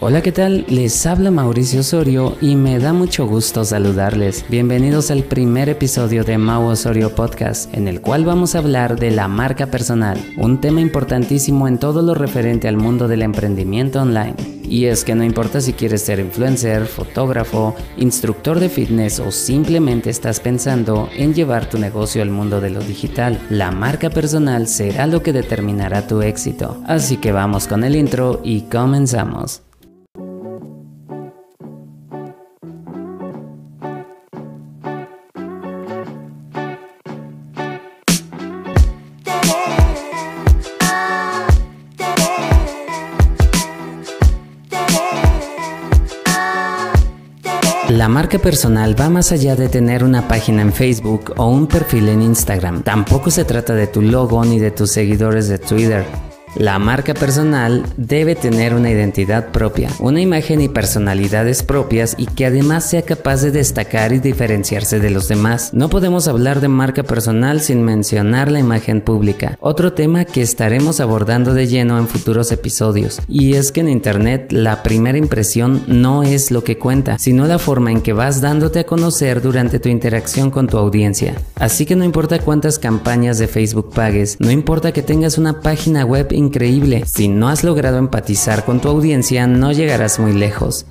Hola, ¿qué tal? Les habla Mauricio Osorio y me da mucho gusto saludarles. Bienvenidos al primer episodio de Mau Osorio Podcast, en el cual vamos a hablar de la marca personal, un tema importantísimo en todo lo referente al mundo del emprendimiento online. Y es que no importa si quieres ser influencer, fotógrafo, instructor de fitness o simplemente estás pensando en llevar tu negocio al mundo de lo digital, la marca personal será lo que determinará tu éxito. Así que vamos con el intro y comenzamos. La marca personal va más allá de tener una página en Facebook o un perfil en Instagram. Tampoco se trata de tu logo ni de tus seguidores de Twitter. La marca personal debe tener una identidad propia, una imagen y personalidades propias y que además sea capaz de destacar y diferenciarse de los demás. No podemos hablar de marca personal sin mencionar la imagen pública, otro tema que estaremos abordando de lleno en futuros episodios. Y es que en Internet la primera impresión no es lo que cuenta, sino la forma en que vas dándote a conocer durante tu interacción con tu audiencia. Así que no importa cuántas campañas de Facebook pagues, no importa que tengas una página web increíble. Si no has logrado empatizar con tu audiencia, no llegarás muy lejos.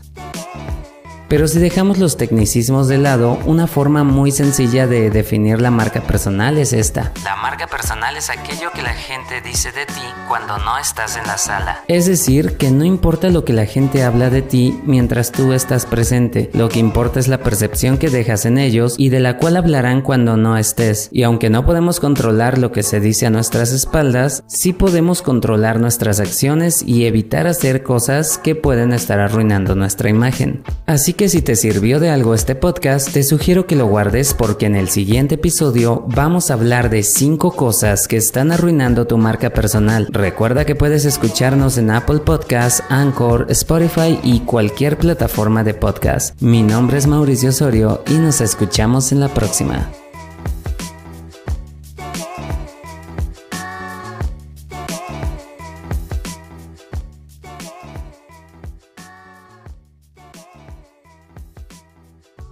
Pero si dejamos los tecnicismos de lado, una forma muy sencilla de definir la marca personal es esta. La marca personal es aquello que la gente dice de ti cuando no estás en la sala. Es decir, que no importa lo que la gente habla de ti mientras tú estás presente, lo que importa es la percepción que dejas en ellos y de la cual hablarán cuando no estés. Y aunque no podemos controlar lo que se dice a nuestras espaldas, sí podemos controlar nuestras acciones y evitar hacer cosas que pueden estar arruinando nuestra imagen. Así que si te sirvió de algo este podcast, te sugiero que lo guardes porque en el siguiente episodio vamos a hablar de 5 cosas que están arruinando tu marca personal. Recuerda que puedes escucharnos en Apple Podcasts, Anchor, Spotify y cualquier plataforma de podcast. Mi nombre es Mauricio Osorio y nos escuchamos en la próxima.